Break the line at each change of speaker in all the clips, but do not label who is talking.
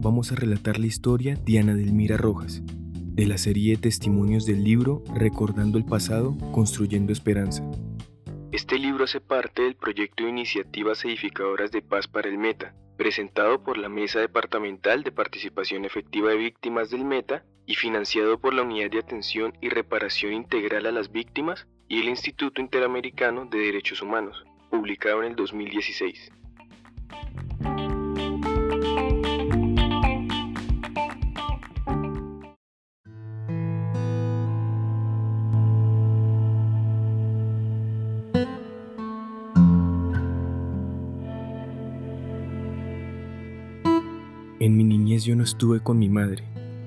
vamos a relatar la historia de Ana Delmira Rojas, de la serie testimonios del libro Recordando el pasado, construyendo esperanza. Este libro hace parte del proyecto de iniciativas edificadoras de paz para el Meta, presentado por la Mesa Departamental de Participación Efectiva de Víctimas del Meta y financiado por la Unidad de Atención y Reparación Integral a las Víctimas y el Instituto Interamericano de Derechos Humanos, publicado en el 2016. En mi niñez yo no estuve con mi madre.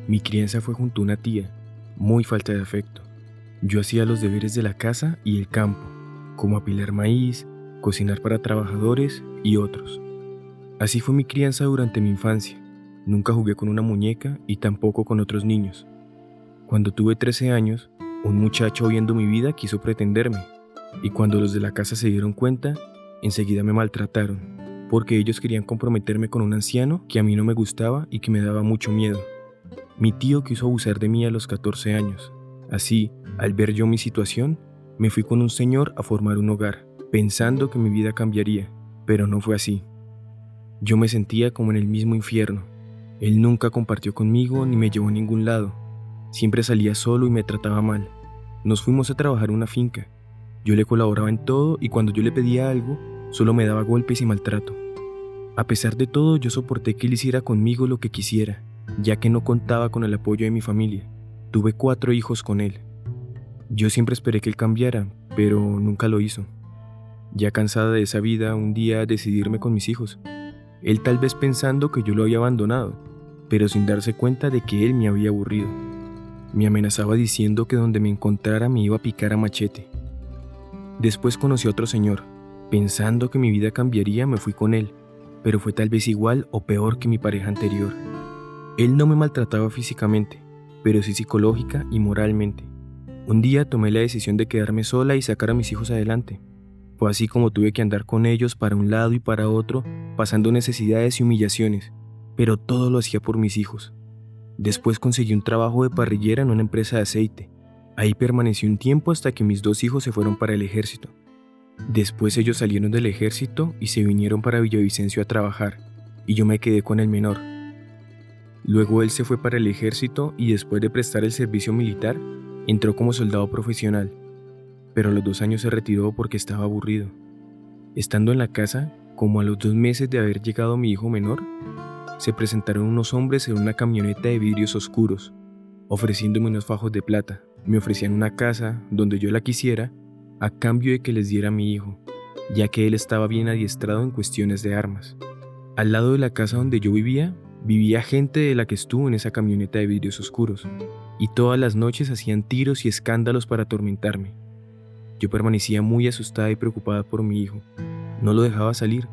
Mi crianza fue junto a una tía, muy falta de afecto. Yo hacía los deberes de la casa y el campo, como apilar maíz, cocinar para trabajadores y otros. Así fue mi crianza durante mi infancia. Nunca jugué con una muñeca y tampoco con otros niños. Cuando tuve 13 años, un muchacho viendo mi vida quiso pretenderme, y cuando los de la casa se dieron cuenta, enseguida me maltrataron porque ellos querían comprometerme con un anciano que a mí no me gustaba y que me daba mucho miedo. Mi tío quiso abusar de mí a los 14 años. Así, al ver yo mi situación, me fui con un señor a formar un hogar, pensando que mi vida cambiaría, pero no fue así. Yo me sentía como en el mismo infierno. Él nunca compartió conmigo ni me llevó a ningún lado. Siempre salía solo y me trataba mal. Nos fuimos a trabajar en una finca. Yo le colaboraba en todo y cuando yo le pedía algo, Solo me daba golpes y maltrato. A pesar de todo, yo soporté que él hiciera conmigo lo que quisiera, ya que no contaba con el apoyo de mi familia. Tuve cuatro hijos con él. Yo siempre esperé que él cambiara, pero nunca lo hizo. Ya cansada de esa vida, un día decidirme con mis hijos. Él tal vez pensando que yo lo había abandonado, pero sin darse cuenta de que él me había aburrido. Me amenazaba diciendo que donde me encontrara me iba a picar a machete. Después conocí a otro señor, Pensando que mi vida cambiaría, me fui con él, pero fue tal vez igual o peor que mi pareja anterior. Él no me maltrataba físicamente, pero sí psicológica y moralmente. Un día tomé la decisión de quedarme sola y sacar a mis hijos adelante. Fue así como tuve que andar con ellos para un lado y para otro, pasando necesidades y humillaciones, pero todo lo hacía por mis hijos. Después conseguí un trabajo de parrillera en una empresa de aceite. Ahí permanecí un tiempo hasta que mis dos hijos se fueron para el ejército. Después ellos salieron del ejército y se vinieron para Villavicencio a trabajar, y yo me quedé con el menor. Luego él se fue para el ejército y después de prestar el servicio militar, entró como soldado profesional, pero a los dos años se retiró porque estaba aburrido. Estando en la casa, como a los dos meses de haber llegado mi hijo menor, se presentaron unos hombres en una camioneta de vidrios oscuros, ofreciéndome unos fajos de plata. Me ofrecían una casa donde yo la quisiera a cambio de que les diera a mi hijo, ya que él estaba bien adiestrado en cuestiones de armas. Al lado de la casa donde yo vivía, vivía gente de la que estuvo en esa camioneta de vidrios oscuros, y todas las noches hacían tiros y escándalos para atormentarme. Yo permanecía muy asustada y preocupada por mi hijo. No lo dejaba salir.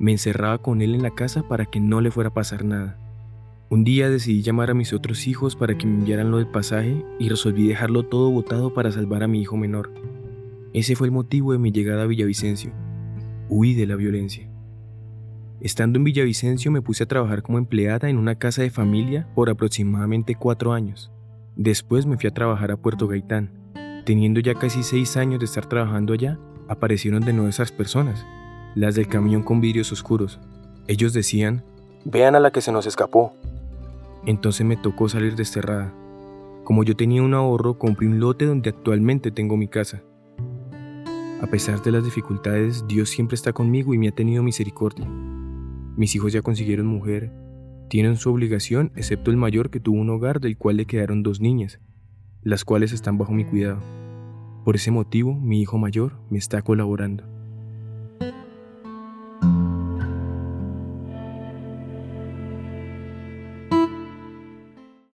Me encerraba con él en la casa para que no le fuera a pasar nada. Un día decidí llamar a mis otros hijos para que me enviaran lo del pasaje y resolví dejarlo todo botado para salvar a mi hijo menor. Ese fue el motivo de mi llegada a Villavicencio. Huí de la violencia. Estando en Villavicencio me puse a trabajar como empleada en una casa de familia por aproximadamente cuatro años. Después me fui a trabajar a Puerto Gaitán. Teniendo ya casi seis años de estar trabajando allá, aparecieron de nuevo esas personas, las del camión con vidrios oscuros. Ellos decían, vean a la que se nos escapó. Entonces me tocó salir desterrada. Como yo tenía un ahorro, compré un lote donde actualmente tengo mi casa. A pesar de las dificultades, Dios siempre está conmigo y me ha tenido misericordia. Mis hijos ya consiguieron mujer, tienen su obligación, excepto el mayor que tuvo un hogar del cual le quedaron dos niñas, las cuales están bajo mi cuidado. Por ese motivo, mi hijo mayor me está colaborando.